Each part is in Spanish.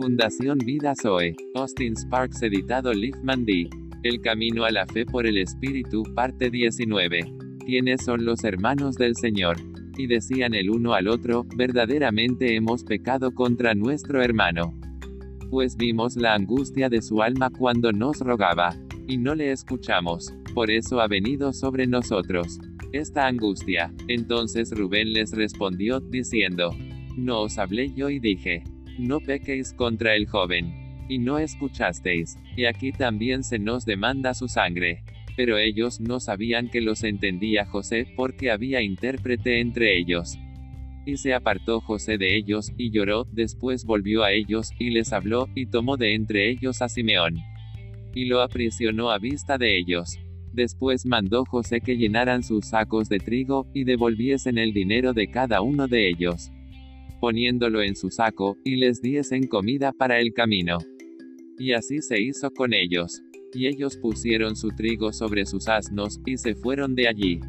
Fundación Vida Zoe. Austin Sparks editado Liefman D. El camino a la fe por el Espíritu, parte 19. ¿Quiénes son los hermanos del Señor? Y decían el uno al otro, verdaderamente hemos pecado contra nuestro hermano. Pues vimos la angustia de su alma cuando nos rogaba, y no le escuchamos, por eso ha venido sobre nosotros esta angustia. Entonces Rubén les respondió, diciendo, No os hablé yo y dije, No pequéis contra el joven. Y no escuchasteis, y aquí también se nos demanda su sangre. Pero ellos no sabían que los entendía José, porque había intérprete entre ellos. Y se apartó José de ellos, y lloró, después volvió a ellos, y les habló, y tomó de entre ellos a Simeón. Y lo aprisionó a vista de ellos. Después mandó José que llenaran sus sacos de trigo, y devolviesen el dinero de cada uno de ellos, poniéndolo en su saco, y les diesen comida para el camino. Y así se hizo con ellos. Y ellos pusieron su trigo sobre sus asnos, y se fueron de allí.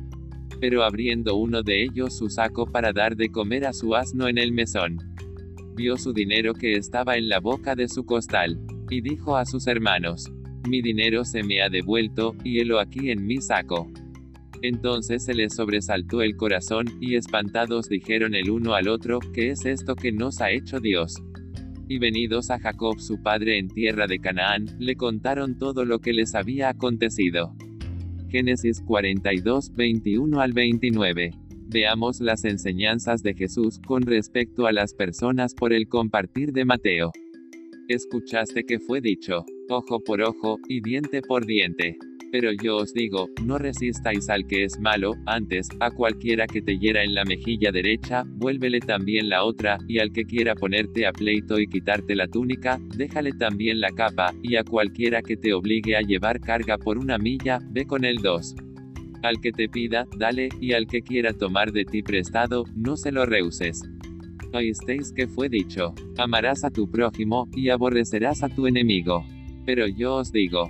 Pero abriendo uno de ellos su saco para dar de comer a su asno en el mesón, vio su dinero que estaba en la boca de su costal, y dijo a sus hermanos, mi dinero se me ha devuelto, y helo aquí en mi saco. Entonces se les sobresaltó el corazón, y espantados dijeron el uno al otro, ¿qué es esto que nos ha hecho Dios? Y venidos a Jacob su padre en tierra de Canaán, le contaron todo lo que les había acontecido. Génesis 42, 21 al 29. Veamos las enseñanzas de Jesús con respecto a las personas por el compartir de Mateo. Escuchaste que fue dicho, ojo por ojo, y diente por diente. Pero yo os digo, no resistáis al que es malo, antes, a cualquiera que te hiera en la mejilla derecha, vuélvele también la otra, y al que quiera ponerte a pleito y quitarte la túnica, déjale también la capa, y a cualquiera que te obligue a llevar carga por una milla, ve con el dos. Al que te pida, dale, y al que quiera tomar de ti prestado, no se lo rehuses. Oísteis que fue dicho, amarás a tu prójimo, y aborrecerás a tu enemigo. Pero yo os digo,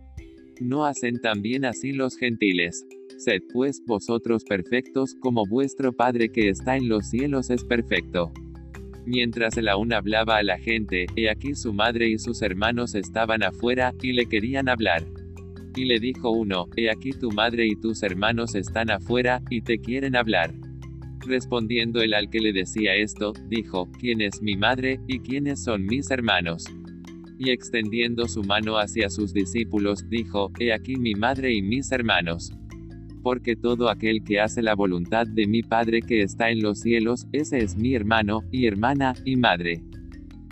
¿No hacen también así los gentiles? Sed pues vosotros perfectos, como vuestro Padre que está en los cielos es perfecto. Mientras él aún hablaba a la gente, he aquí su madre y sus hermanos estaban afuera, y le querían hablar. Y le dijo uno, he aquí tu madre y tus hermanos están afuera, y te quieren hablar. Respondiendo el al que le decía esto, dijo, ¿quién es mi madre, y quiénes son mis hermanos? Y extendiendo su mano hacia sus discípulos, dijo, He aquí mi madre y mis hermanos. Porque todo aquel que hace la voluntad de mi Padre que está en los cielos, ese es mi hermano, y hermana, y madre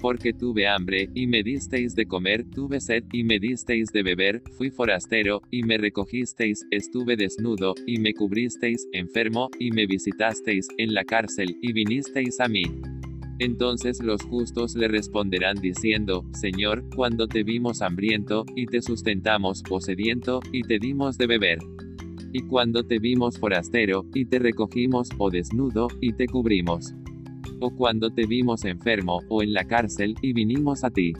porque tuve hambre, y me disteis de comer, tuve sed, y me disteis de beber, fui forastero, y me recogisteis, estuve desnudo, y me cubristeis, enfermo, y me visitasteis, en la cárcel, y vinisteis a mí. Entonces los justos le responderán diciendo, Señor, cuando te vimos hambriento, y te sustentamos, o sediento, y te dimos de beber. Y cuando te vimos forastero, y te recogimos, o desnudo, y te cubrimos o cuando te vimos enfermo, o en la cárcel, y vinimos a ti.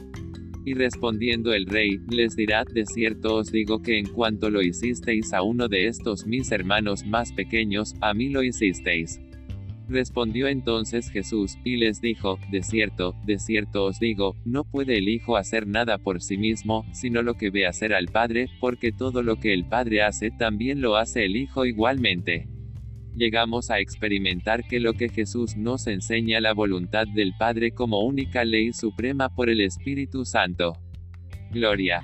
Y respondiendo el rey, les dirá, de cierto os digo que en cuanto lo hicisteis a uno de estos mis hermanos más pequeños, a mí lo hicisteis. Respondió entonces Jesús, y les dijo, De cierto, de cierto os digo, no puede el Hijo hacer nada por sí mismo, sino lo que ve hacer al Padre, porque todo lo que el Padre hace también lo hace el Hijo igualmente llegamos a experimentar que lo que Jesús nos enseña la voluntad del Padre como única ley suprema por el Espíritu Santo. Gloria.